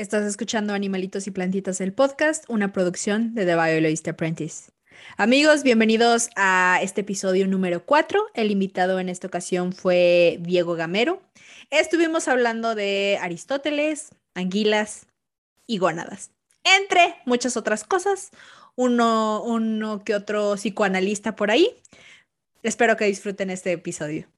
Estás escuchando Animalitos y Plantitas, el podcast, una producción de The Biologist Apprentice. Amigos, bienvenidos a este episodio número 4. El invitado en esta ocasión fue Diego Gamero. Estuvimos hablando de Aristóteles, anguilas y gónadas, entre muchas otras cosas. Uno, uno que otro psicoanalista por ahí. Espero que disfruten este episodio.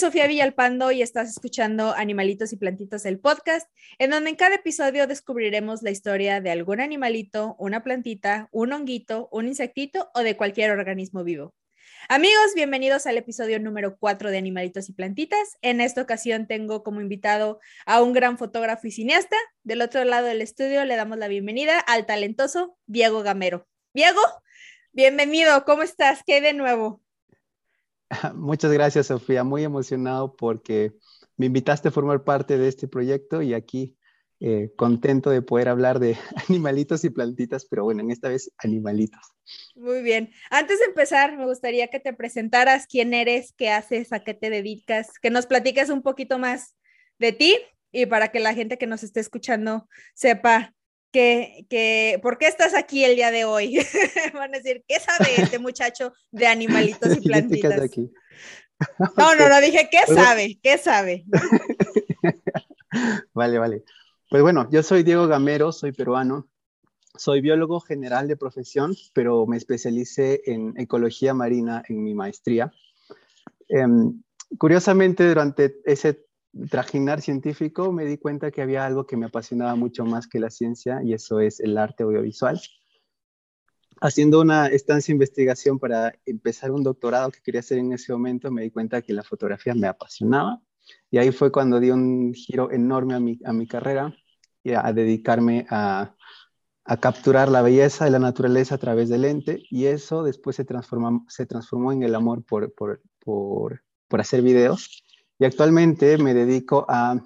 Sofía Villalpando y estás escuchando Animalitos y Plantitas, el podcast, en donde en cada episodio descubriremos la historia de algún animalito, una plantita, un honguito, un insectito o de cualquier organismo vivo. Amigos, bienvenidos al episodio número 4 de Animalitos y Plantitas. En esta ocasión tengo como invitado a un gran fotógrafo y cineasta. Del otro lado del estudio le damos la bienvenida al talentoso Diego Gamero. Diego, bienvenido, ¿cómo estás? ¿Qué de nuevo? Muchas gracias, Sofía. Muy emocionado porque me invitaste a formar parte de este proyecto y aquí eh, contento de poder hablar de animalitos y plantitas, pero bueno, en esta vez animalitos. Muy bien. Antes de empezar, me gustaría que te presentaras quién eres, qué haces, a qué te dedicas, que nos platiques un poquito más de ti y para que la gente que nos esté escuchando sepa que, que, ¿por qué estás aquí el día de hoy? Van a decir, ¿qué sabe este muchacho de animalitos y plantitas? Aquí? No, no, no, dije, ¿qué pues sabe? ¿Qué sabe? vale, vale. Pues bueno, yo soy Diego Gamero, soy peruano, soy biólogo general de profesión, pero me especialicé en ecología marina en mi maestría. Em, curiosamente, durante ese trajinar científico me di cuenta que había algo que me apasionaba mucho más que la ciencia y eso es el arte audiovisual. Haciendo una estancia de investigación para empezar un doctorado que quería hacer en ese momento, me di cuenta que la fotografía me apasionaba y ahí fue cuando di un giro enorme a mi, a mi carrera y a, dedicarme a, a, capturar la belleza de la naturaleza a través del lente y eso después se transformó, se transformó en el amor por, por, por, por hacer videos y actualmente me dedico a,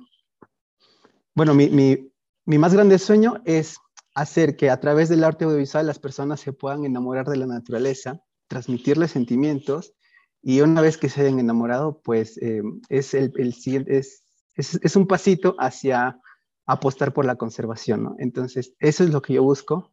bueno, mi, mi, mi más grande sueño es hacer que a través del arte audiovisual las personas se puedan enamorar de la naturaleza, transmitirles sentimientos y una vez que se hayan enamorado, pues eh, es, el, el, es, es, es, un pasito hacia apostar por la conservación, ¿no? Entonces, eso es lo que yo busco.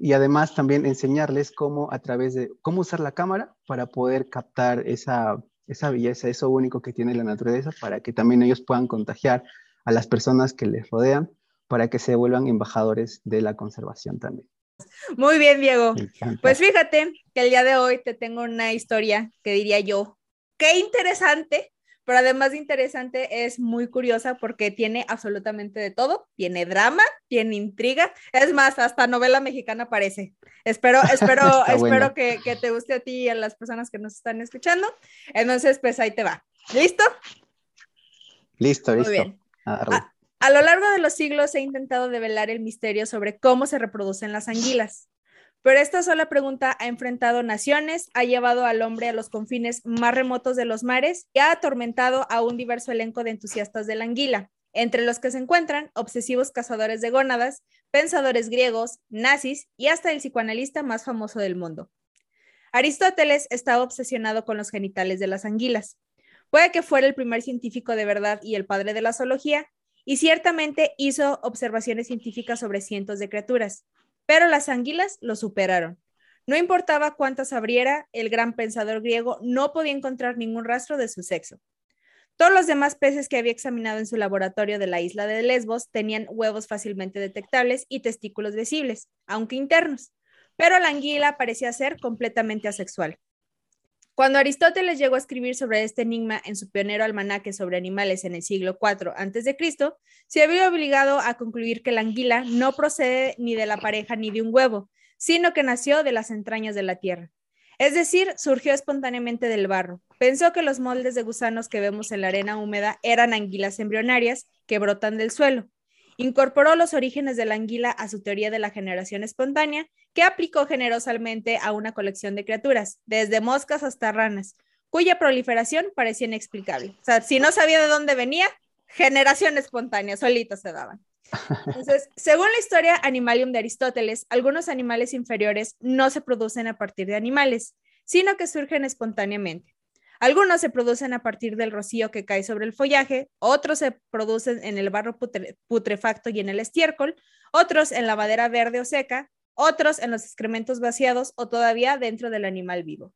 Y además también enseñarles cómo a través de, cómo usar la cámara para poder captar esa esa belleza, eso único que tiene la naturaleza, para que también ellos puedan contagiar a las personas que les rodean, para que se vuelvan embajadores de la conservación también. Muy bien, Diego. Pues fíjate que el día de hoy te tengo una historia que diría yo, qué interesante, pero además de interesante, es muy curiosa porque tiene absolutamente de todo. Tiene drama, tiene intriga. Es más, hasta novela mexicana parece. Espero, espero, espero que, que, te guste a ti y a las personas que nos están escuchando. Entonces, pues ahí te va. ¿Listo? Listo, listo. Muy bien. A, a lo largo de los siglos he intentado develar el misterio sobre cómo se reproducen las anguilas. Pero esta sola pregunta ha enfrentado naciones, ha llevado al hombre a los confines más remotos de los mares y ha atormentado a un diverso elenco de entusiastas de la anguila, entre los que se encuentran obsesivos cazadores de gónadas, pensadores griegos, nazis y hasta el psicoanalista más famoso del mundo. Aristóteles estaba obsesionado con los genitales de las anguilas. Puede que fuera el primer científico de verdad y el padre de la zoología, y ciertamente hizo observaciones científicas sobre cientos de criaturas, pero las anguilas lo superaron. No importaba cuántas abriera, el gran pensador griego no podía encontrar ningún rastro de su sexo. Todos los demás peces que había examinado en su laboratorio de la isla de Lesbos tenían huevos fácilmente detectables y testículos visibles, aunque internos, pero la anguila parecía ser completamente asexual. Cuando Aristóteles llegó a escribir sobre este enigma en su pionero almanaque sobre animales en el siglo IV a.C., se había obligado a concluir que la anguila no procede ni de la pareja ni de un huevo, sino que nació de las entrañas de la tierra. Es decir, surgió espontáneamente del barro. Pensó que los moldes de gusanos que vemos en la arena húmeda eran anguilas embrionarias que brotan del suelo. Incorporó los orígenes de la anguila a su teoría de la generación espontánea, que aplicó generosamente a una colección de criaturas, desde moscas hasta ranas, cuya proliferación parecía inexplicable. O sea, si no sabía de dónde venía, generación espontánea, solitos se daban. Entonces, según la historia Animalium de Aristóteles, algunos animales inferiores no se producen a partir de animales, sino que surgen espontáneamente. Algunos se producen a partir del rocío que cae sobre el follaje, otros se producen en el barro putrefacto y en el estiércol, otros en la madera verde o seca, otros en los excrementos vaciados o todavía dentro del animal vivo.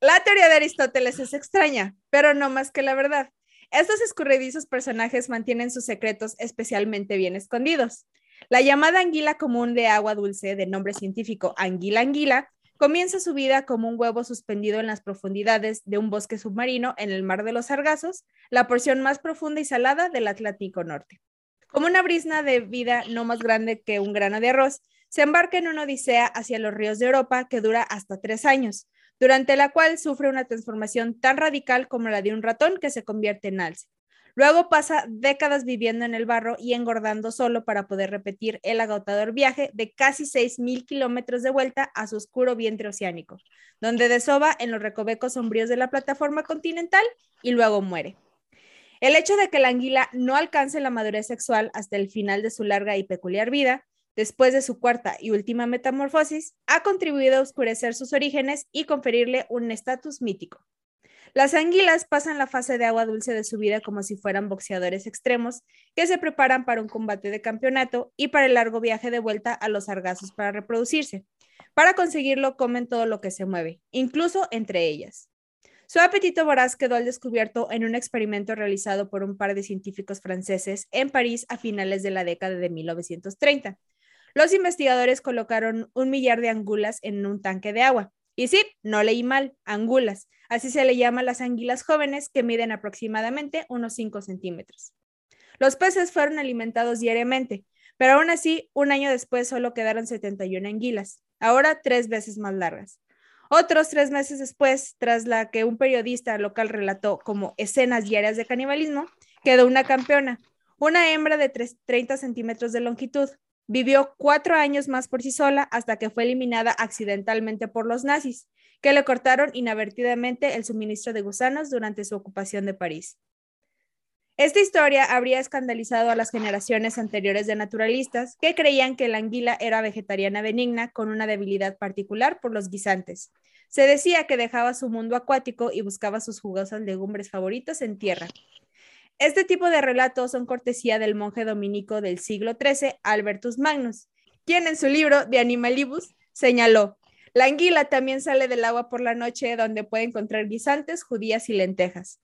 La teoría de Aristóteles es extraña, pero no más que la verdad. Estos escurridizos personajes mantienen sus secretos especialmente bien escondidos. La llamada anguila común de agua dulce, de nombre científico anguila anguila, comienza su vida como un huevo suspendido en las profundidades de un bosque submarino en el mar de los Sargazos, la porción más profunda y salada del Atlántico Norte. Como una brisna de vida no más grande que un grano de arroz, se embarca en una odisea hacia los ríos de Europa que dura hasta tres años, durante la cual sufre una transformación tan radical como la de un ratón que se convierte en alce. Luego pasa décadas viviendo en el barro y engordando solo para poder repetir el agotador viaje de casi 6.000 kilómetros de vuelta a su oscuro vientre oceánico, donde desova en los recovecos sombríos de la plataforma continental y luego muere. El hecho de que la anguila no alcance la madurez sexual hasta el final de su larga y peculiar vida después de su cuarta y última metamorfosis, ha contribuido a oscurecer sus orígenes y conferirle un estatus mítico. Las anguilas pasan la fase de agua dulce de su vida como si fueran boxeadores extremos que se preparan para un combate de campeonato y para el largo viaje de vuelta a los sargazos para reproducirse. Para conseguirlo comen todo lo que se mueve, incluso entre ellas. Su apetito voraz quedó al descubierto en un experimento realizado por un par de científicos franceses en París a finales de la década de 1930. Los investigadores colocaron un millar de angulas en un tanque de agua. Y sí, no leí mal, angulas. Así se le llama a las anguilas jóvenes que miden aproximadamente unos 5 centímetros. Los peces fueron alimentados diariamente, pero aún así, un año después solo quedaron 71 anguilas, ahora tres veces más largas. Otros tres meses después, tras la que un periodista local relató como escenas diarias de canibalismo, quedó una campeona, una hembra de 30 centímetros de longitud, Vivió cuatro años más por sí sola hasta que fue eliminada accidentalmente por los nazis, que le cortaron inadvertidamente el suministro de gusanos durante su ocupación de París. Esta historia habría escandalizado a las generaciones anteriores de naturalistas que creían que la anguila era vegetariana benigna con una debilidad particular por los guisantes. Se decía que dejaba su mundo acuático y buscaba sus jugosas legumbres favoritos en tierra. Este tipo de relatos son cortesía del monje dominico del siglo XIII, Albertus Magnus, quien en su libro De Animalibus señaló, la anguila también sale del agua por la noche donde puede encontrar guisantes, judías y lentejas.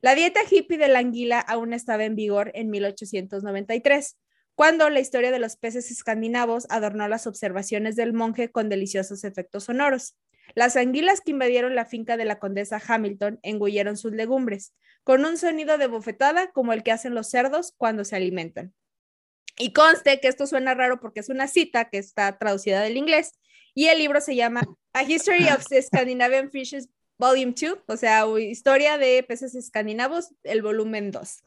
La dieta hippie de la anguila aún estaba en vigor en 1893, cuando la historia de los peces escandinavos adornó las observaciones del monje con deliciosos efectos sonoros. Las anguilas que invadieron la finca de la condesa Hamilton engulleron sus legumbres, con un sonido de bofetada como el que hacen los cerdos cuando se alimentan. Y conste que esto suena raro porque es una cita que está traducida del inglés y el libro se llama A History of the Scandinavian Fishes Volume 2, o sea, Historia de peces escandinavos, el volumen 2.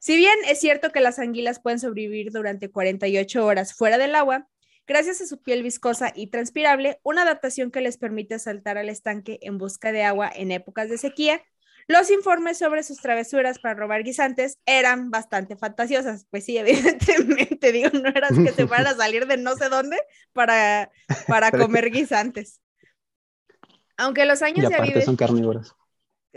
Si bien es cierto que las anguilas pueden sobrevivir durante 48 horas fuera del agua, gracias a su piel viscosa y transpirable, una adaptación que les permite saltar al estanque en busca de agua en épocas de sequía, los informes sobre sus travesuras para robar guisantes eran bastante fantasiosas. Pues sí, evidentemente, digo, no eras que se fueran a salir de no sé dónde para, para comer guisantes. Aunque los años de avidez... son carnívoros.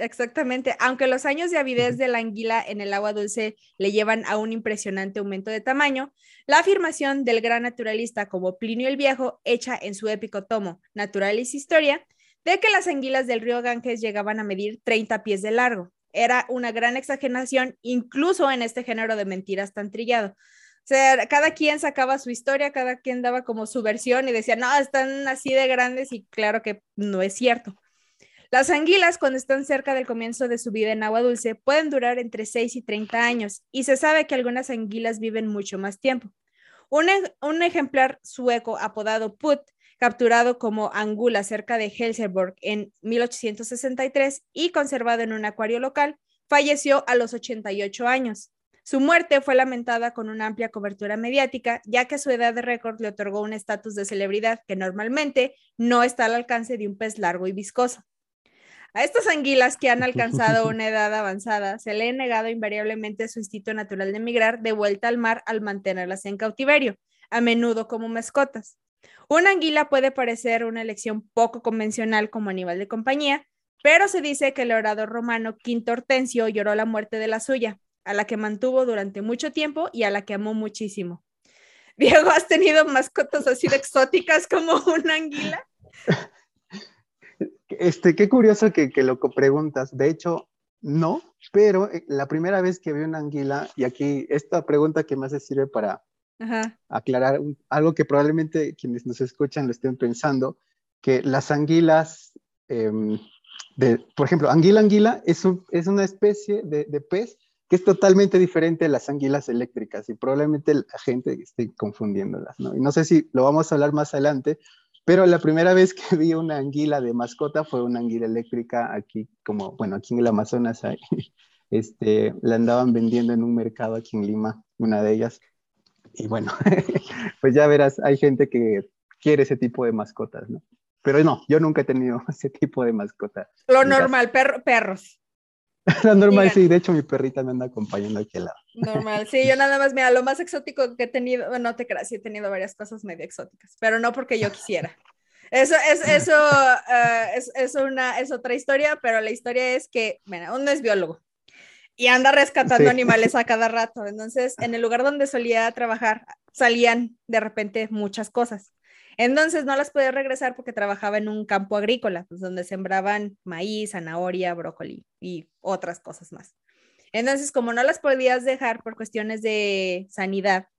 Exactamente, aunque los años de avidez de la anguila en el agua dulce le llevan a un impresionante aumento de tamaño, la afirmación del gran naturalista como Plinio el Viejo, hecha en su épico tomo Naturalis Historia, de que las anguilas del río Ganges llegaban a medir 30 pies de largo. Era una gran exageración, incluso en este género de mentiras tan trillado. O sea, cada quien sacaba su historia, cada quien daba como su versión y decía, no, están así de grandes y claro que no es cierto. Las anguilas, cuando están cerca del comienzo de su vida en agua dulce, pueden durar entre 6 y 30 años y se sabe que algunas anguilas viven mucho más tiempo. Un, ejemplar sueco apodado Put capturado como angula cerca de Helsingborg en 1863 y conservado en un acuario local, falleció a los 88 años. Su muerte fue lamentada con una amplia cobertura mediática, ya que su edad de récord le otorgó un estatus de celebridad que normalmente no está al alcance de un pez largo y viscoso. A estas anguilas que han alcanzado una edad avanzada se le ha negado invariablemente su instinto natural de migrar de vuelta al mar al mantenerlas en cautiverio, a menudo como mascotas. Una anguila puede parecer una elección poco convencional como animal de compañía, pero se dice que el orador romano Quinto Hortensio lloró la muerte de la suya, a la que mantuvo durante mucho tiempo y a la que amó muchísimo. Diego, ¿has tenido mascotas así de exóticas como una anguila? Este, qué curioso que, que lo preguntas. De hecho, no, pero eh, la primera vez que vi una anguila, y aquí esta pregunta que me hace sirve para aclarar algo que probablemente quienes nos escuchan lo estén pensando, que las anguilas, em, de, por ejemplo, anguila anguila es, es una especie de, de, pez que es totalmente diferente de las anguilas eléctricas y probablemente la gente esté confundiéndolas, ¿no? Y no sé si lo vamos a hablar más adelante, pero la primera vez que vi una anguila de mascota fue una anguila eléctrica aquí, como, bueno, aquí en el Amazonas, este, la andaban vendiendo en un mercado aquí en Lima, una de ellas. Y bueno, pues ya verás, hay gente que quiere ese tipo de mascotas, ¿no? Pero no, yo nunca he tenido ese tipo de mascota. Lo normal, perros. Lo normal, sí, de hecho mi perrita me anda acompañando aquí al lado. Normal, sí, yo nada más, mira, lo más exótico que he tenido, bueno, no te creas, sí he tenido varias cosas medio exóticas, pero no porque yo quisiera. Eso, es, eso uh, es, es, una, es otra historia, pero la historia es que, mira, uno es biólogo y anda rescatando animales a cada rato. Entonces, en el lugar donde solía trabajar, salían de repente muchas cosas. Entonces no las podía regresar porque trabajaba en un campo agrícola, pues, donde sembraban maíz, zanahoria, brócoli y otras cosas más. Entonces, como no las podías dejar por cuestiones de sanidad,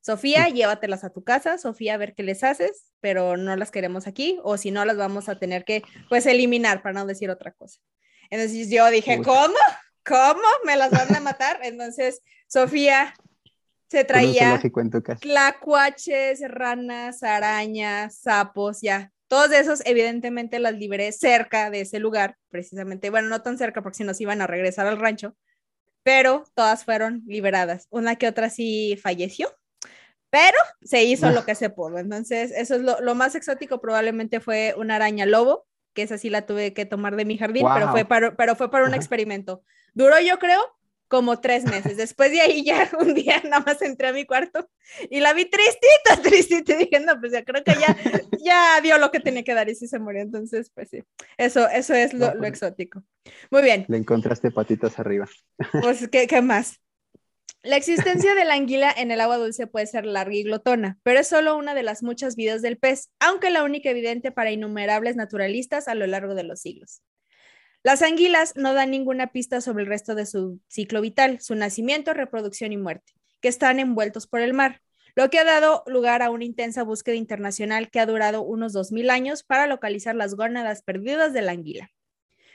Sofía, llévatelas a tu casa, Sofía, a ver qué les haces, pero no las queremos aquí, o si no, las vamos a tener que, pues, eliminar, para no decir otra cosa. Entonces yo dije, ¿cómo? ¿Cómo? ¿Me las van a matar? Entonces, Sofía se traía tlacuaches, ranas, arañas, sapos, ya. Todos esos, evidentemente, las liberé cerca de ese lugar, precisamente. Bueno, no tan cerca porque si nos iban a regresar al rancho, pero todas fueron liberadas. Una que otra sí falleció, pero se hizo lo que se pudo. Entonces, eso es lo, más exótico, probablemente fue una araña lobo, que esa sí la tuve que tomar de mi jardín, pero, fue para, pero fue para un experimento. Duró, yo creo, como tres meses. Después de ahí ya un día nada más entré a mi cuarto y la vi tristita, tristita, dije, no, pues ya creo que ya, ya dio lo que tenía que dar y sí se murió. Entonces, pues sí, eso, eso es lo, lo exótico. Muy bien. Le encontraste patitas arriba. Pues, ¿qué, qué más? La existencia de la anguila en el agua dulce puede ser larga y glotona, pero es solo una de las muchas vidas del pez, aunque la única evidente para innumerables naturalistas a lo largo de los siglos. Las anguilas no dan ninguna pista sobre el resto de su ciclo vital, su nacimiento, reproducción y muerte, que están envueltos por el mar, lo que ha dado lugar a una intensa búsqueda internacional que ha durado unos 2.000 años para localizar las gónadas perdidas de la anguila.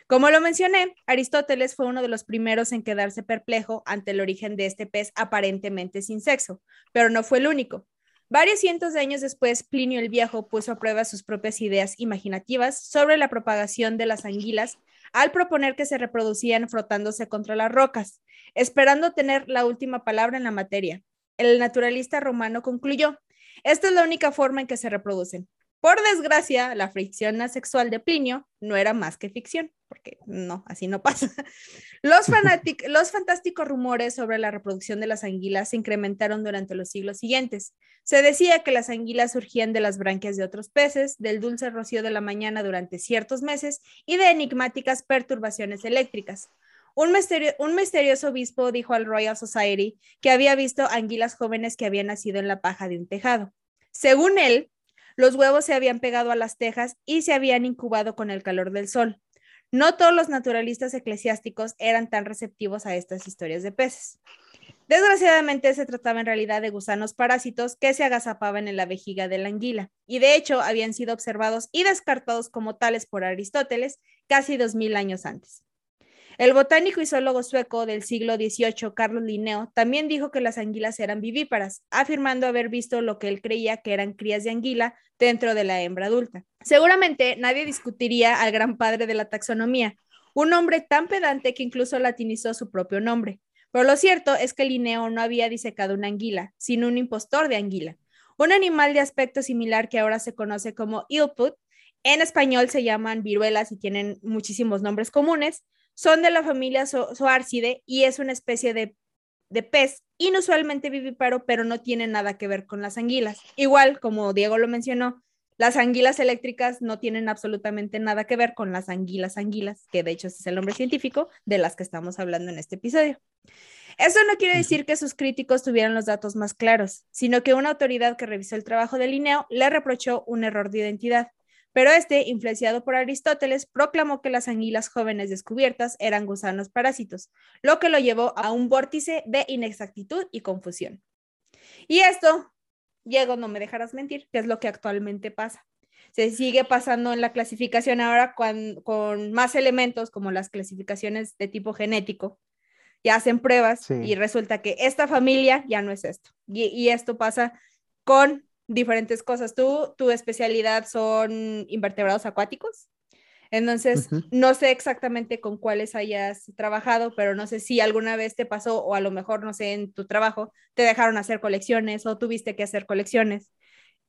Como lo mencioné, Aristóteles fue uno de los primeros en quedarse perplejo ante el origen de este pez aparentemente sin sexo, pero no fue el único. Varios cientos de años después, Plinio el Viejo puso a prueba sus propias ideas imaginativas sobre la propagación de las anguilas al proponer que se reproducían frotándose contra las rocas, esperando tener la última palabra en la materia. El naturalista romano concluyó, esta es la única forma en que se reproducen. Por desgracia, la fricción asexual de Plinio no era más que ficción, porque no, así no pasa. Los, los fantásticos rumores sobre la reproducción de las anguilas se incrementaron durante los siglos siguientes. Se decía que las anguilas surgían de las branquias de otros peces, del dulce rocío de la mañana durante ciertos meses y de enigmáticas perturbaciones eléctricas. Un, un, misterioso obispo dijo al Royal Society que había visto anguilas jóvenes que habían nacido en la paja de un tejado. Según él, los huevos se habían pegado a las tejas y se habían incubado con el calor del sol. No todos los naturalistas eclesiásticos eran tan receptivos a estas historias de peces. Desgraciadamente se trataba en realidad de gusanos parásitos que se agazapaban en la vejiga de la anguila, y de hecho habían sido observados y descartados como tales por Aristóteles casi dos mil años antes. El botánico y zoólogo sueco del siglo XVIII, Carlos Linneo, también dijo que las anguilas eran vivíparas, afirmando haber visto lo que él creía que eran crías de anguila dentro de la hembra adulta. Seguramente nadie discutiría al gran padre de la taxonomía, un hombre tan pedante que incluso latinizó su propio nombre. Pero lo cierto es que Linneo no había disecado una anguila, sino un impostor de anguila, un animal de aspecto similar que ahora se conoce como ilput. En español se llaman viruelas y tienen muchísimos nombres comunes son de la familia Zoarcide y es una especie de, de pez inusualmente vivíparo, pero no tiene nada que ver con las anguilas. Igual, como Diego lo mencionó, las anguilas eléctricas no tienen absolutamente nada que ver con las anguilas anguilas, que de hecho es el nombre científico de las que estamos hablando en este episodio. Eso no quiere decir que sus críticos tuvieran los datos más claros, sino que una autoridad que revisó el trabajo de Linneo le reprochó un error de identidad pero este, influenciado por Aristóteles, proclamó que las anguilas jóvenes descubiertas eran gusanos parásitos, lo que lo llevó a un vórtice de inexactitud y confusión. Y esto, Diego, no me dejarás mentir, que es lo que actualmente pasa. Se sigue pasando en la clasificación ahora con, más elementos, como las clasificaciones de tipo genético, y hacen pruebas y resulta que esta familia ya no es esto. y esto pasa con diferentes cosas. Tú, tu especialidad son invertebrados acuáticos. Entonces, no sé exactamente con cuáles hayas trabajado, pero no sé si alguna vez te pasó o a lo mejor, no sé, en tu trabajo te dejaron hacer colecciones o tuviste que hacer colecciones.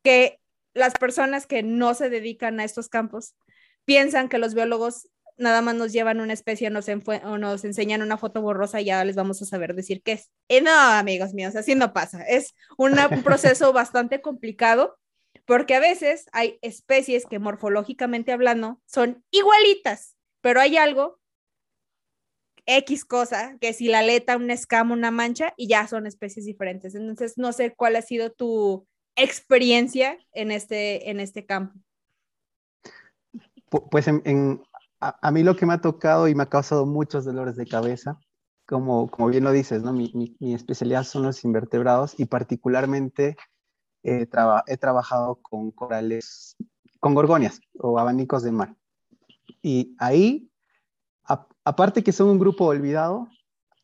Que las personas que no se dedican a estos campos piensan que los biólogos nada más nos llevan una especie nos o nos enseñan una foto borrosa y ya les vamos a saber decir qué es. No, amigos míos, así no pasa. Es un proceso bastante complicado porque a veces hay especies que morfológicamente hablando son igualitas, pero hay algo, X cosa, que si la aleta, una escama, una mancha, y ya son especies diferentes. Entonces, no sé cuál ha sido tu experiencia en este, en este campo. Pues en, a, mí lo que me ha tocado y me ha causado muchos dolores de cabeza, como, como bien lo dices, ¿no? mi, especialidad son los invertebrados y particularmente he trabajado con corales, con gorgonias o abanicos de mar. Y ahí, aparte que son un grupo olvidado,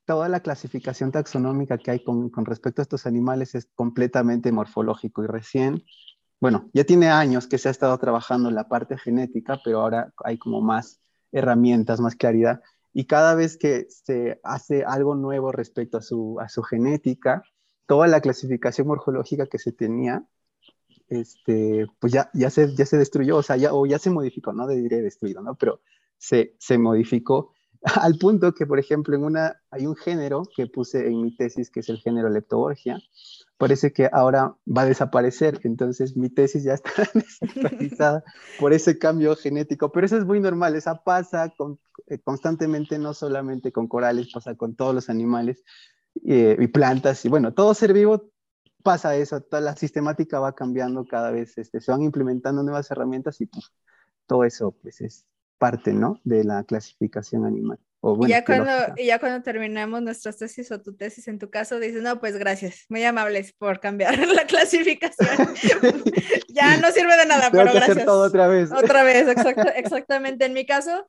toda la clasificación taxonómica que hay con, respecto a estos animales es completamente morfológico y recién, bueno, ya tiene años que se ha estado trabajando en la parte genética, pero ahora hay como más herramientas, más claridad. Y cada vez que se hace algo nuevo respecto a su, a su genética, toda la clasificación morfológica que se tenía, este, pues ya, ya, se, ya se destruyó, o sea, ya, o ya se modificó, no diré destruido, ¿no? Pero se, se modificó al punto que, por ejemplo, en una, hay un género que puse en mi tesis, que es el género Leptoborgia, parece que ahora va a desaparecer, entonces mi tesis ya está desactualizada por ese cambio genético, pero eso es muy normal, esa pasa eh, constantemente, no solamente con corales, pasa con todos los animales eh, y plantas, y bueno, todo ser vivo pasa eso, toda la sistemática va cambiando cada vez, este, se van implementando nuevas herramientas y todo eso pues es parte, ¿no? De la clasificación animal. Y, ya cuando, ya cuando terminamos nuestras tesis o tu tesis en tu caso, dices, no, pues gracias, muy amables por cambiar la clasificación. ya no sirve de nada, pero gracias. todo otra vez. Otra vez, exactamente. En mi caso,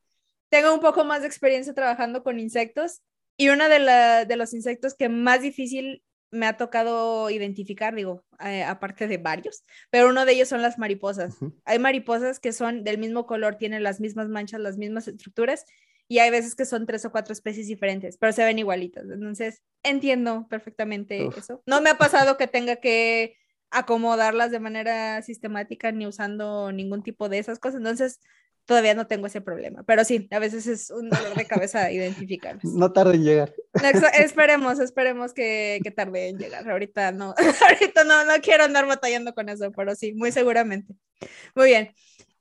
tengo un poco más de experiencia trabajando con insectos y uno de, la, de los insectos que más difícil me ha tocado identificar, digo, eh, aparte de varios, pero uno de ellos son las mariposas. Hay mariposas que son del mismo color, tienen las mismas manchas, las mismas estructuras, y hay veces que son tres o cuatro especies diferentes, pero se ven igualitas. Entonces, entiendo perfectamente eso. No me ha pasado que tenga que acomodarlas de manera sistemática ni usando ningún tipo de esas cosas. Entonces, todavía no tengo ese problema, pero sí, a veces es un dolor de cabeza identificarlos. No tarde en llegar. esperemos, esperemos que, que, tarde en llegar. Ahorita no, ahorita no, no quiero andar batallando con eso, pero sí, muy seguramente. Muy bien.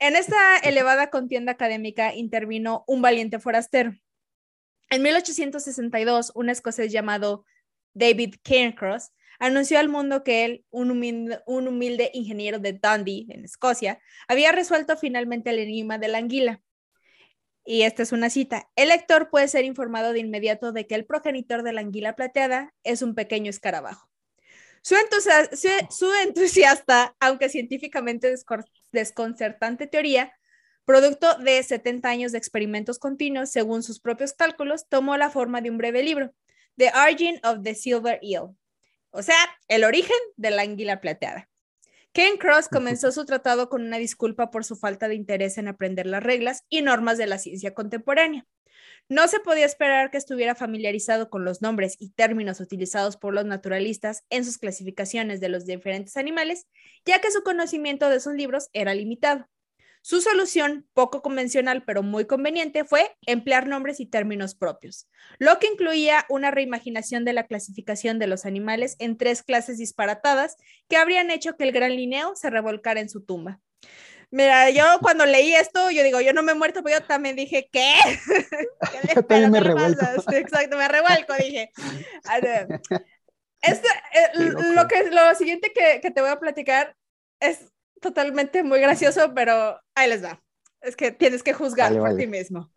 En esta elevada contienda académica intervino un valiente forastero. En 1862, un escocés llamado David Cairncross anunció al mundo que él, un humilde, ingeniero de Dundee, en Escocia, había resuelto finalmente el enigma de la anguila. Y esta es una cita. El lector puede ser informado de inmediato de que el progenitor de la anguila plateada es un pequeño escarabajo. Su, su entusiasta, aunque científicamente desconcertante teoría, Producto de 70 años de experimentos continuos, según sus propios cálculos, tomó la forma de un breve libro, The Origin of the Silver Eel, o sea, el origen de la anguila plateada. Ken Cross comenzó su tratado con una disculpa por su falta de interés en aprender las reglas y normas de la ciencia contemporánea. No se podía esperar que estuviera familiarizado con los nombres y términos utilizados por los naturalistas en sus clasificaciones de los diferentes animales, ya que su conocimiento de esos libros era limitado. Su solución, poco convencional pero muy conveniente, fue emplear nombres y términos propios, lo que incluía una reimaginación de la clasificación de los animales en tres clases disparatadas que habrían hecho que el gran Linneo se revolcara en su tumba. Mira, yo cuando leí esto, yo digo, yo no me he muerto, pero yo también dije, ¿qué? yo también me revuelco. exacto, me revuelco, dije. Este, eh, lo, que, lo siguiente que, que te voy a platicar es totalmente muy gracioso, pero ahí les va. Es que tienes que juzgar por ti mismo.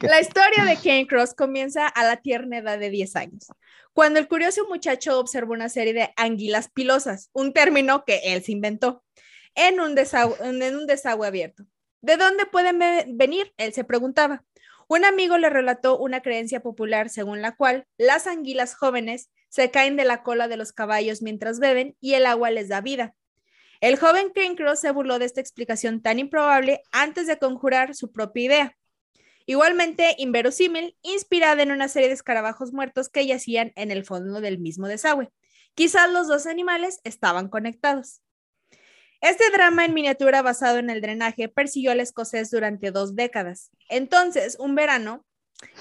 La historia de Kane Cross comienza a la tierna edad de 10 años, cuando el curioso muchacho observó una serie de anguilas pilosas, un término que él se inventó, en un, desagüe, abierto. ¿De dónde pueden venir? Él se preguntaba. Un amigo le relató una creencia popular según la cual las anguilas jóvenes se caen de la cola de los caballos mientras beben y el agua les da vida. El joven Cross se burló de esta explicación tan improbable antes de conjurar su propia idea. Igualmente inverosímil, inspirada en una serie de escarabajos muertos que yacían en el fondo del mismo desagüe. Quizás los dos animales estaban conectados. Este drama en miniatura basado en el drenaje persiguió al escocés durante dos décadas. Entonces, un verano,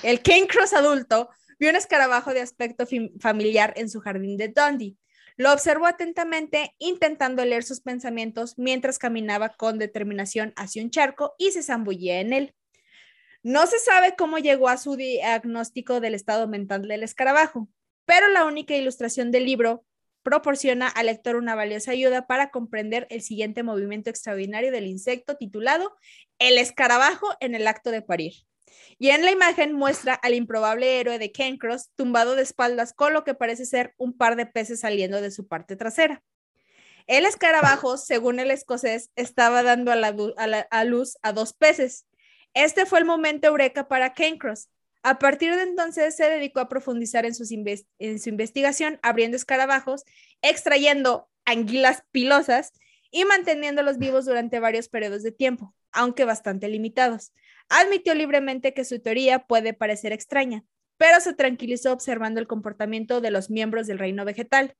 el Cross adulto vio un escarabajo de aspecto familiar en su jardín de Dundee lo observó atentamente, intentando leer sus pensamientos mientras caminaba con determinación hacia un charco y se zambullía en él. No se sabe cómo llegó a su diagnóstico del estado mental del escarabajo, pero la única ilustración del libro proporciona al lector una valiosa ayuda para comprender el siguiente movimiento extraordinario del insecto titulado El escarabajo en el acto de parir. Y en la imagen muestra al improbable héroe de Cross tumbado de espaldas con lo que parece ser un par de peces saliendo de su parte trasera. El escarabajo, según el escocés, estaba dando a, la, luz a dos peces. Este fue el momento eureka para Cross. A partir de entonces se dedicó a profundizar en, su investigación, abriendo escarabajos, extrayendo anguilas pilosas y manteniéndolos vivos durante varios periodos de tiempo, aunque bastante limitados. Admitió libremente que su teoría puede parecer extraña, pero se tranquilizó observando el comportamiento de los miembros del reino vegetal.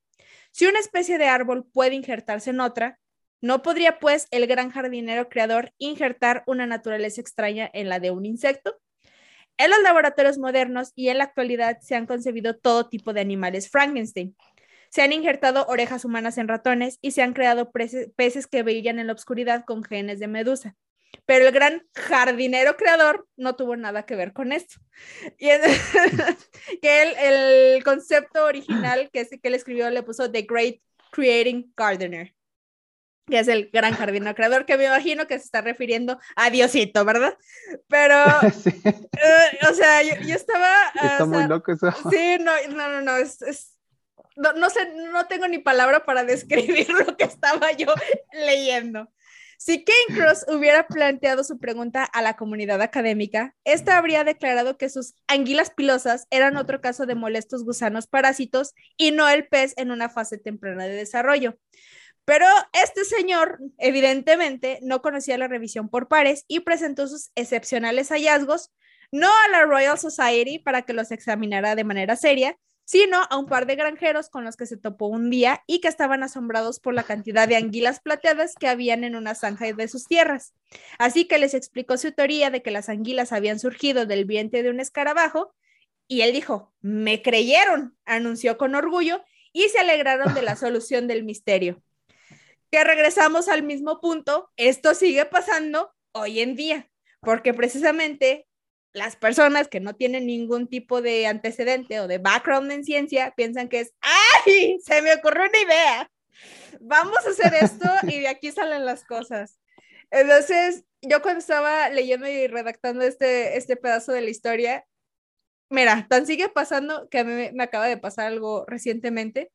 Si una especie de árbol puede injertarse en otra, ¿no podría pues el gran jardinero creador injertar una naturaleza extraña en la de un insecto? En los laboratorios modernos y en la actualidad se han concebido todo tipo de animales Frankenstein. Se han injertado orejas humanas en ratones y se han creado peces que brillan en la oscuridad con genes de medusa pero el gran jardinero creador no tuvo nada que ver con esto. Y que el, concepto original que, que él escribió le puso The Great Creating Gardener, que es el gran jardinero creador, que me imagino que se está refiriendo a Diosito, ¿verdad? Pero, eh, o sea, yo, estaba... Está muy loco eso. Sí, no, no, no, no, es, no, no, sé, no tengo ni palabra para describir lo que estaba yo leyendo. Si Kane Cross hubiera planteado su pregunta a la comunidad académica, esta habría declarado que sus anguilas pilosas eran otro caso de molestos gusanos parásitos y no el pez en una fase temprana de desarrollo. Pero este señor, evidentemente, no conocía la revisión por pares y presentó sus excepcionales hallazgos no a la Royal Society para que los examinara de manera seria, sino a un par de granjeros con los que se topó un día y que estaban asombrados por la cantidad de anguilas plateadas que habían en una zanja de sus tierras. Así que les explicó su teoría de que las anguilas habían surgido del vientre de un escarabajo y él dijo, me creyeron, anunció con orgullo y se alegraron de la solución del misterio. Que regresamos al mismo punto, esto sigue pasando hoy en día, porque precisamente las personas que no tienen ningún tipo de antecedente o de background en ciencia piensan que es, ¡ay! Se me ocurrió una idea. Vamos a hacer esto y de aquí salen las cosas. Entonces, yo cuando estaba leyendo y redactando este, este pedazo de la historia, mira, tan sigue pasando que a mí me acaba de pasar algo recientemente.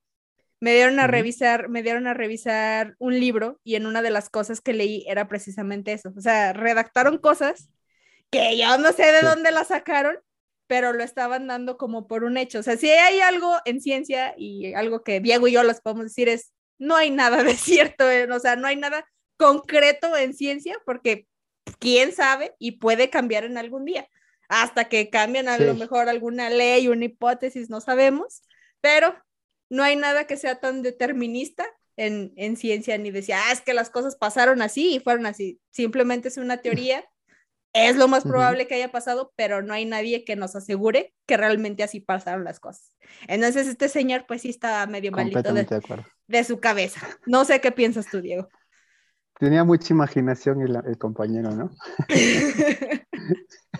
Me dieron a revisar, me dieron a revisar un libro y en una de las cosas que leí era precisamente eso. O sea, redactaron cosas que yo no sé de dónde las sacaron, pero lo estaban dando como por un hecho. O sea, si hay algo en ciencia y algo que Diego y yo les podemos decir es, no hay nada de cierto, o sea, no hay nada concreto en ciencia porque quién sabe y puede cambiar en algún día. Hasta que cambien a lo mejor alguna ley, una hipótesis, no sabemos, pero no hay nada que sea tan determinista en, en ciencia ni decía, ah, es que las cosas pasaron así y fueron así. Simplemente es una teoría, es lo más probable que haya pasado, pero no hay nadie que nos asegure que realmente así pasaron las cosas. Entonces este señor pues sí está medio malito de, de, su cabeza. No sé qué piensas tú, Diego. Tenía mucha imaginación el, el compañero, ¿no?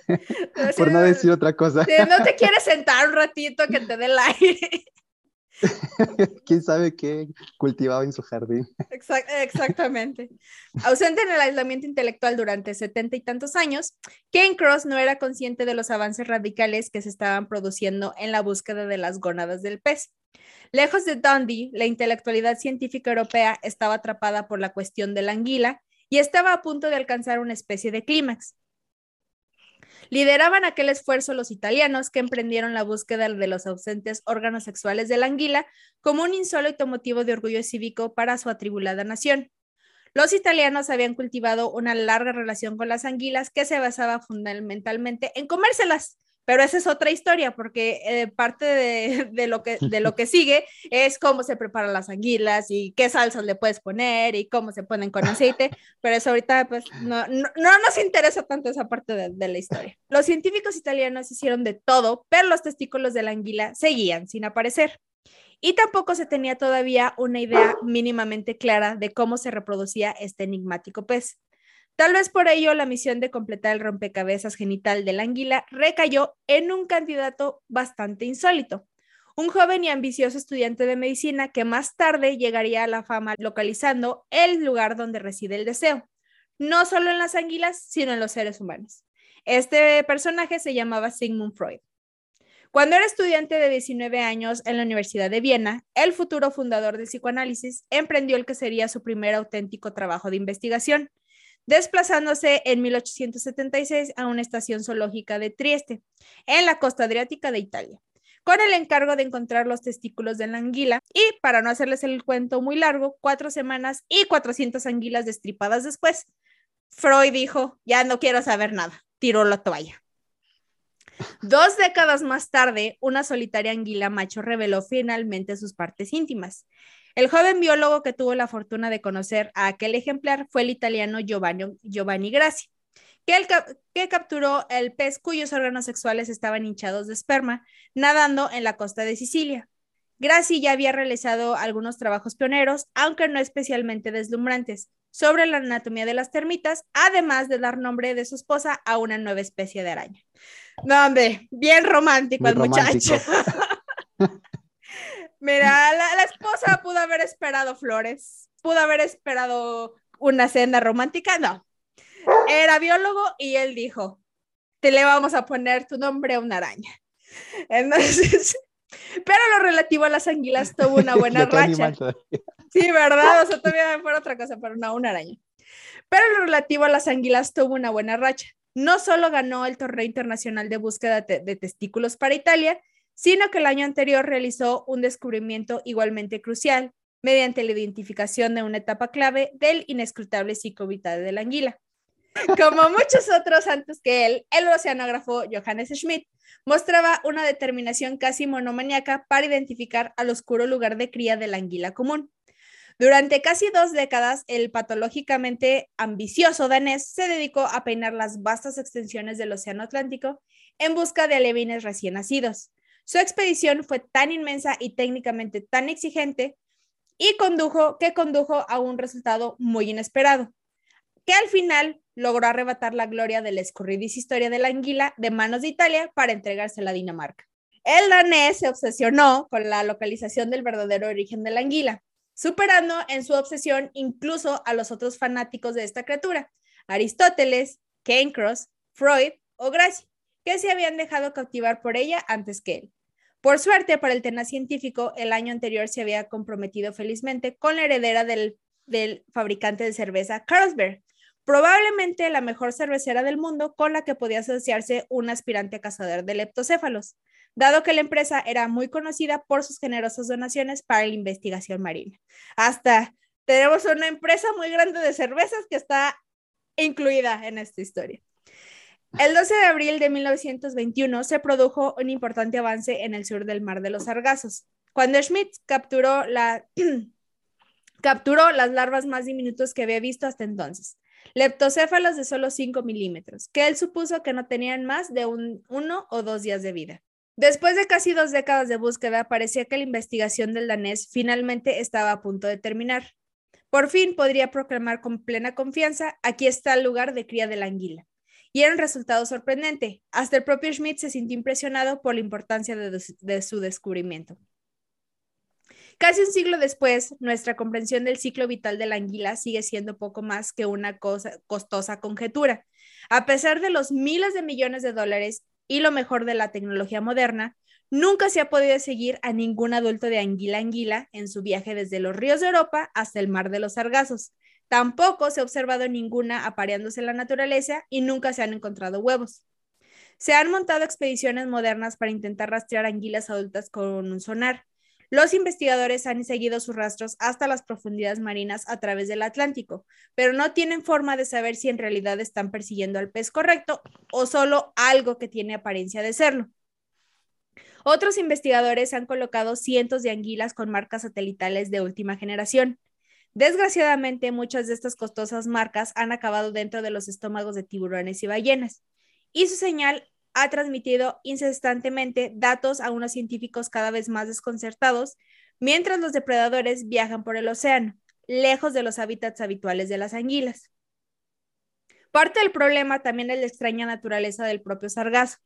Por no decir otra cosa. no te quieres sentar un ratito que te dé el aire. ¿Quién sabe qué cultivaba en su jardín? exactamente. Ausente en el aislamiento intelectual durante setenta y tantos años, Kane Cross no era consciente de los avances radicales que se estaban produciendo en la búsqueda de las gónadas del pez. Lejos de Dundee, la intelectualidad científica europea estaba atrapada por la cuestión de la anguila y estaba a punto de alcanzar una especie de clímax. Lideraban aquel esfuerzo los italianos que emprendieron la búsqueda de los ausentes órganos sexuales de la anguila como un insólito motivo de orgullo cívico para su atribulada nación. Los italianos habían cultivado una larga relación con las anguilas que se basaba fundamentalmente en comérselas, pero esa es otra historia, porque eh, parte de, lo que, de lo que sigue es cómo se preparan las anguilas y qué salsas le puedes poner y cómo se ponen con aceite, pero eso ahorita pues no, no, nos interesa tanto esa parte de, la historia. Los científicos italianos hicieron de todo, pero los testículos de la anguila seguían sin aparecer. Y tampoco se tenía todavía una idea mínimamente clara de cómo se reproducía este enigmático pez. Tal vez por ello la misión de completar el rompecabezas genital de la anguila recayó en un candidato bastante insólito, un joven y ambicioso estudiante de medicina que más tarde llegaría a la fama localizando el lugar donde reside el deseo, no solo en las anguilas, sino en los seres humanos. Este personaje se llamaba Sigmund Freud. Cuando era estudiante de 19 años en la Universidad de Viena, el futuro fundador del psicoanálisis emprendió el que sería su primer auténtico trabajo de investigación, desplazándose en 1876 a una estación zoológica de Trieste, en la costa adriática de Italia, con el encargo de encontrar los testículos de la anguila y, para no hacerles el cuento muy largo, cuatro semanas y 400 anguilas destripadas después, Freud dijo, ya no quiero saber nada, tiró la toalla. Dos décadas más tarde, una solitaria anguila macho reveló finalmente sus partes íntimas. El joven biólogo que tuvo la fortuna de conocer a aquel ejemplar fue el italiano Giovanni, Giovanni Grassi, que, que capturó el pez cuyos órganos sexuales estaban hinchados de esperma, nadando en la costa de Sicilia. Grassi ya había realizado algunos trabajos pioneros, aunque no especialmente deslumbrantes, sobre la anatomía de las termitas, además de dar nombre de su esposa a una nueva especie de araña. No, hombre, bien romántico el muchacho. Mira, la, esposa pudo haber esperado flores, pudo haber esperado una cena romántica, no. Era biólogo y él dijo, te le vamos a poner tu nombre a una araña. Entonces, pero lo relativo a las anguilas tuvo una buena racha. Sí, ¿verdad? O sea, todavía fue otra cosa, pero no, una araña. Pero lo relativo a las anguilas tuvo una buena racha. No solo ganó el torneo internacional de búsqueda de testículos para Italia, sino que el año anterior realizó un descubrimiento igualmente crucial mediante la identificación de una etapa clave del inescrutable ciclo vital de la anguila. Como muchos otros antes que él, el oceanógrafo Johannes Schmidt mostraba una determinación casi monomaníaca para identificar al oscuro lugar de cría de la anguila común. Durante casi dos décadas, el patológicamente ambicioso danés se dedicó a peinar las vastas extensiones del Océano Atlántico en busca de alevines recién nacidos. Su expedición fue tan inmensa y técnicamente tan exigente y condujo que condujo a un resultado muy inesperado, que al final logró arrebatar la gloria de la escurridiza historia de la anguila de manos de Italia para entregársela a Dinamarca. El danés se obsesionó con la localización del verdadero origen de la anguila, superando en su obsesión incluso a los otros fanáticos de esta criatura, Aristóteles, Cairncross, Freud o Gracie, que se habían dejado cautivar por ella antes que él. Por suerte para el tenaz científico, el año anterior se había comprometido felizmente con la heredera del, fabricante de cerveza Carlsberg, probablemente la mejor cervecera del mundo con la que podía asociarse un aspirante cazador de leptocéfalos, dado que la empresa era muy conocida por sus generosas donaciones para la investigación marina. Hasta tenemos una empresa muy grande de cervezas que está incluida en esta historia. El 12 de abril de 1921 se produjo un importante avance en el sur del Mar de los Sargazos, cuando Schmidt capturó, la, capturó las larvas más diminutas que había visto hasta entonces, leptocéfalos de solo 5 milímetros, que él supuso que no tenían más de un, uno o dos días de vida. Después de casi dos décadas de búsqueda, parecía que la investigación del danés finalmente estaba a punto de terminar. Por fin podría proclamar con plena confianza, aquí está el lugar de cría de la anguila y era un resultado sorprendente. Hasta el propio Schmidt se sintió impresionado por la importancia de, su descubrimiento. Casi un siglo después, nuestra comprensión del ciclo vital de la anguila sigue siendo poco más que una cosa, costosa conjetura. A pesar de los miles de millones de dólares y lo mejor de la tecnología moderna, nunca se ha podido seguir a ningún adulto de anguila anguila en su viaje desde los ríos de Europa hasta el mar de los Sargazos. Tampoco se ha observado ninguna apareándose en la naturaleza y nunca se han encontrado huevos. Se han montado expediciones modernas para intentar rastrear anguilas adultas con un sonar. Los investigadores han seguido sus rastros hasta las profundidades marinas a través del Atlántico, pero no tienen forma de saber si en realidad están persiguiendo al pez correcto o solo algo que tiene apariencia de serlo. Otros investigadores han colocado cientos de anguilas con marcas satelitales de última generación. Desgraciadamente, muchas de estas costosas marcas han acabado dentro de los estómagos de tiburones y ballenas, y su señal ha transmitido incesantemente datos a unos científicos cada vez más desconcertados, mientras los depredadores viajan por el océano, lejos de los hábitats habituales de las anguilas. Parte del problema también es la extraña naturaleza del propio sargazo.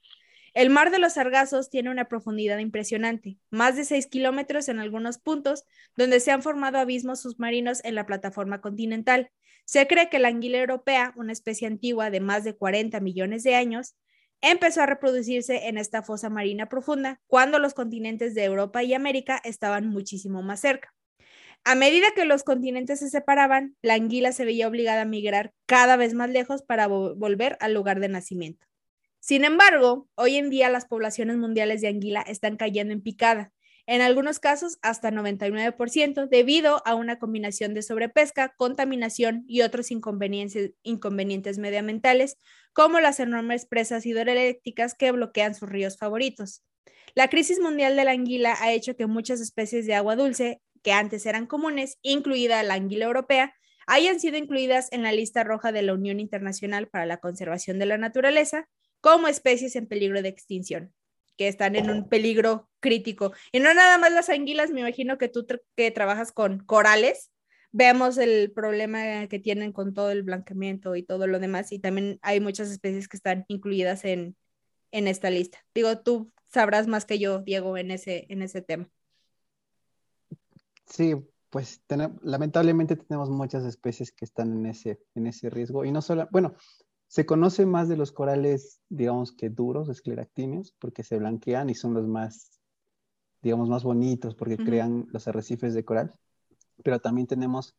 El mar de los Sargazos tiene una profundidad impresionante, más de 6 kilómetros en algunos puntos, donde se han formado abismos submarinos en la plataforma continental. Se cree que la anguila europea, una especie antigua de más de 40 millones de años, empezó a reproducirse en esta fosa marina profunda cuando los continentes de Europa y América estaban muchísimo más cerca. A medida que los continentes se separaban, la anguila se veía obligada a migrar cada vez más lejos para volver al lugar de nacimiento. Sin embargo, hoy en día las poblaciones mundiales de anguila están cayendo en picada, en algunos casos hasta 99%, debido a una combinación de sobrepesca, contaminación y otros inconvenientes, medioambientales, como las enormes presas hidroeléctricas que bloquean sus ríos favoritos. La crisis mundial de la anguila ha hecho que muchas especies de agua dulce, que antes eran comunes, incluida la anguila europea, hayan sido incluidas en la lista roja de la Unión Internacional para la Conservación de la Naturaleza, como especies en peligro de extinción, que están en un peligro crítico. Y no nada más las anguilas, me imagino que tú que trabajas con corales, vemos el problema que tienen con todo el blanqueamiento y todo lo demás, y también hay muchas especies que están incluidas en, en esta lista. Digo, tú sabrás más que yo, Diego, en ese, en ese tema. Sí, pues lamentablemente tenemos muchas especies que están en ese, en ese riesgo. Y no solo, bueno, se conoce más de los corales, digamos que duros, escleractíneos, porque se blanquean y son los más, digamos, más bonitos porque crean los arrecifes de coral. Pero también tenemos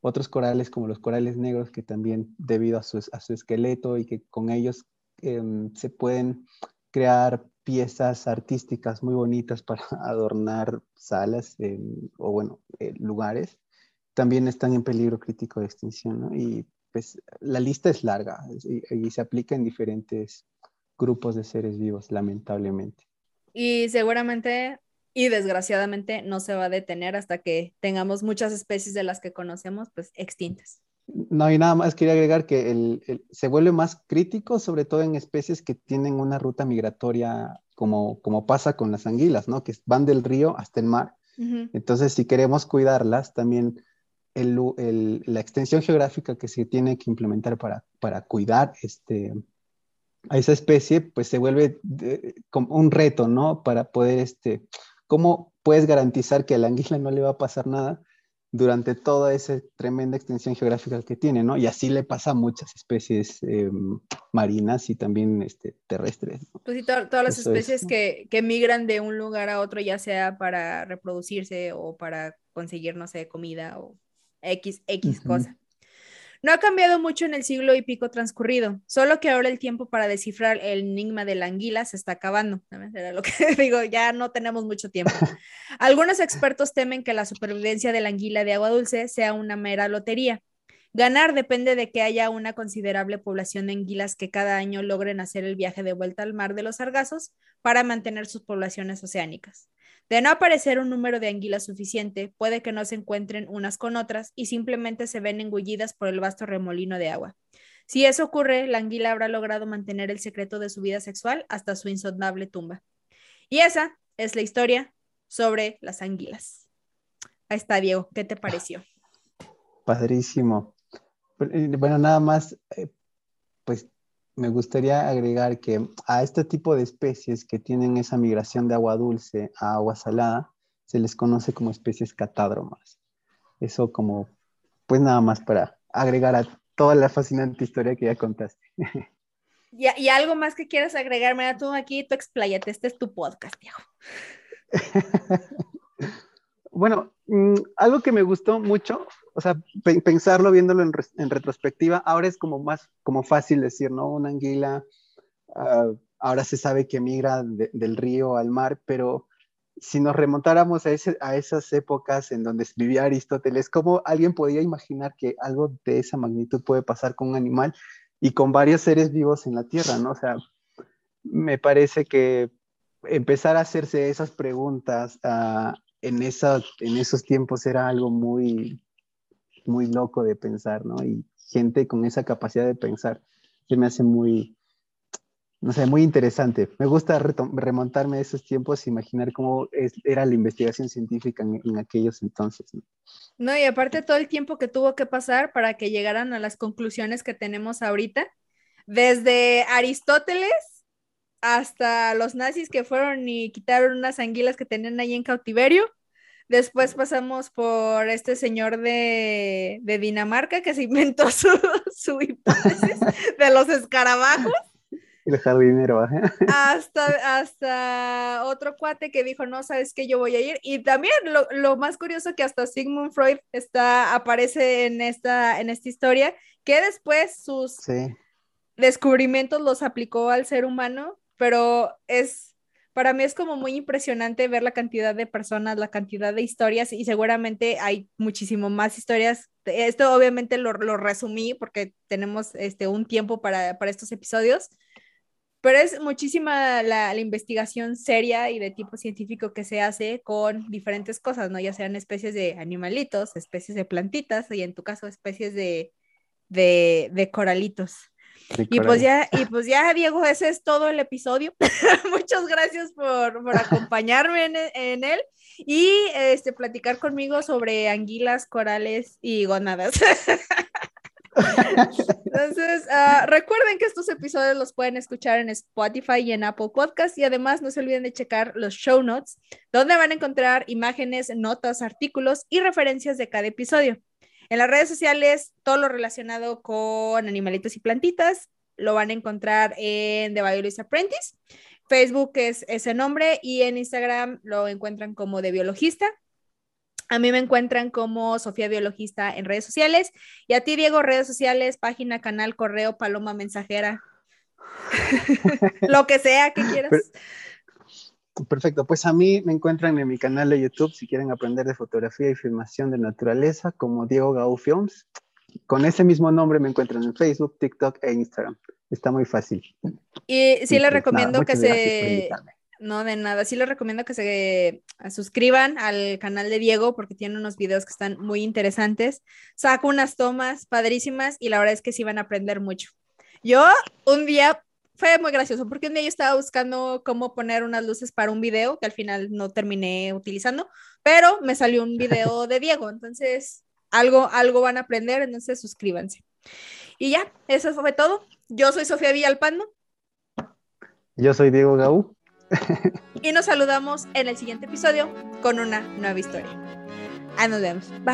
otros corales como los corales negros que también debido a su, a su esqueleto y que con ellos em, se pueden crear piezas artísticas muy bonitas para adornar salas o bueno, eh, lugares, también están en peligro crítico de extinción, ¿no? Y pues la lista es larga y, se aplica en diferentes grupos de seres vivos, lamentablemente. Y seguramente y desgraciadamente no se va a detener hasta que tengamos muchas especies de las que conocemos pues extintas. No, y nada más quería agregar que el, se vuelve más crítico, sobre todo en especies que tienen una ruta migratoria como, como pasa con las anguilas, ¿no? Que van del río hasta el mar. Entonces, si queremos cuidarlas, también la extensión geográfica que se tiene que implementar para, para cuidar este, a esa especie, pues se vuelve como un reto, ¿no? Para poder, este, ¿cómo puedes garantizar que a la anguila no le va a pasar nada durante toda esa tremenda extensión geográfica que tiene, ¿no? Y así le pasa a muchas especies em, marinas y también este, terrestres. Pues sí, todas las especies que, que migran de un lugar a otro, ya sea para reproducirse o para conseguir, no sé, comida o X, X cosa. No ha cambiado mucho en el siglo y pico transcurrido, solo que ahora el tiempo para descifrar el enigma de la anguila se está acabando. Era lo que digo, ya no tenemos mucho tiempo. Algunos expertos temen que la supervivencia de la anguila de agua dulce sea una mera lotería. Ganar depende de que haya una considerable población de anguilas que cada año logren hacer el viaje de vuelta al mar de los sargazos para mantener sus poblaciones oceánicas. De no aparecer un número de anguilas suficiente, puede que no se encuentren unas con otras y simplemente se ven engullidas por el vasto remolino de agua. Si eso ocurre, la anguila habrá logrado mantener el secreto de su vida sexual hasta su insondable tumba. Y esa es la historia sobre las anguilas. Ahí está, Diego, ¿qué te pareció? Padrísimo. Bueno, nada más, eh, pues me gustaría agregar que a este tipo de especies que tienen esa migración de agua dulce a agua salada, se les conoce como especies catádromas. Eso como, pues nada más para agregar a toda la fascinante historia que ya contaste. Y, y algo más que quieras agregarme a tú aquí, tú expláyate, este es tu podcast, Diego. bueno, mm, algo que me gustó mucho o sea, pensarlo, viéndolo en, retrospectiva, ahora es como más, como fácil decir, ¿no? Una anguila, ah, ahora se sabe que migra del río al mar, pero si nos remontáramos a, esas épocas en donde vivía Aristóteles, ¿cómo alguien podía imaginar que algo de esa magnitud puede pasar con un animal y con varios seres vivos en la Tierra, ¿no? O sea, me parece que empezar a hacerse esas preguntas esa, en esos tiempos era algo muy, muy loco de pensar, ¿no? Y gente con esa capacidad de pensar se me hace muy, no sé, muy interesante. Me gusta remontarme a esos tiempos, imaginar cómo era la investigación científica en, aquellos entonces. ¿no? y aparte todo el tiempo que tuvo que pasar para que llegaran a las conclusiones que tenemos ahorita, desde Aristóteles hasta los nazis que fueron y quitaron unas anguilas que tenían ahí en cautiverio, Después pasamos por este señor de, Dinamarca que se inventó su, hipótesis de los escarabajos. El jardinero. Hasta, hasta otro cuate que dijo, no, sabes que yo voy a ir. Y también lo, más curioso que hasta Sigmund Freud está, aparece en esta, en esta historia, que después sus descubrimientos los aplicó al ser humano, pero es para mí es como muy impresionante ver la cantidad de personas, la cantidad de historias y seguramente hay muchísimo más historias. Esto obviamente lo, resumí porque tenemos este, un tiempo para, estos episodios, pero es muchísima la, investigación seria y de tipo científico que se hace con diferentes cosas, ¿no? Ya sean especies de animalitos, especies de plantitas y en tu caso especies de, de coralitos. Y pues ya, y pues ya, Diego, ese es todo el episodio. Muchas gracias por, acompañarme en, él y este, platicar conmigo sobre anguilas, corales y gonadas. Entonces, ah, recuerden que estos episodios los pueden escuchar en Spotify y en Apple Podcast y además no se olviden de checar los show notes, donde van a encontrar imágenes, notas, artículos y referencias de cada episodio. En las redes sociales, todo lo relacionado con animalitos y plantitas lo van a encontrar en The Biologist Apprentice. Facebook es ese nombre y en Instagram lo encuentran como de biologista. A mí me encuentran como Sofía Biologista en redes sociales y a ti, Diego, redes sociales, página, canal, correo, paloma mensajera, lo que sea que quieras. Perfecto, pues a mí me encuentran en mi canal de YouTube si quieren aprender de fotografía y filmación de naturaleza como Diego Gau Films. Con ese mismo nombre me encuentran en Facebook, TikTok e Instagram. Está muy fácil. Y sí les pues, recomiendo que se... No, de nada. Sí les recomiendo que se eh, suscriban al canal de Diego porque tiene unos videos que están muy interesantes. Saco unas tomas padrísimas y la verdad es que sí van a aprender mucho. Yo un día fue muy gracioso porque un día yo estaba buscando cómo poner unas luces para un video que al final no terminé utilizando, pero me salió un video de Diego, entonces algo, algo van a aprender, entonces suscríbanse. Y ya, eso fue todo. Yo soy Sofía Villalpando. Yo soy Diego Gaú. y nos saludamos en el siguiente episodio con una nueva historia. Ah, nos vemos. Bye.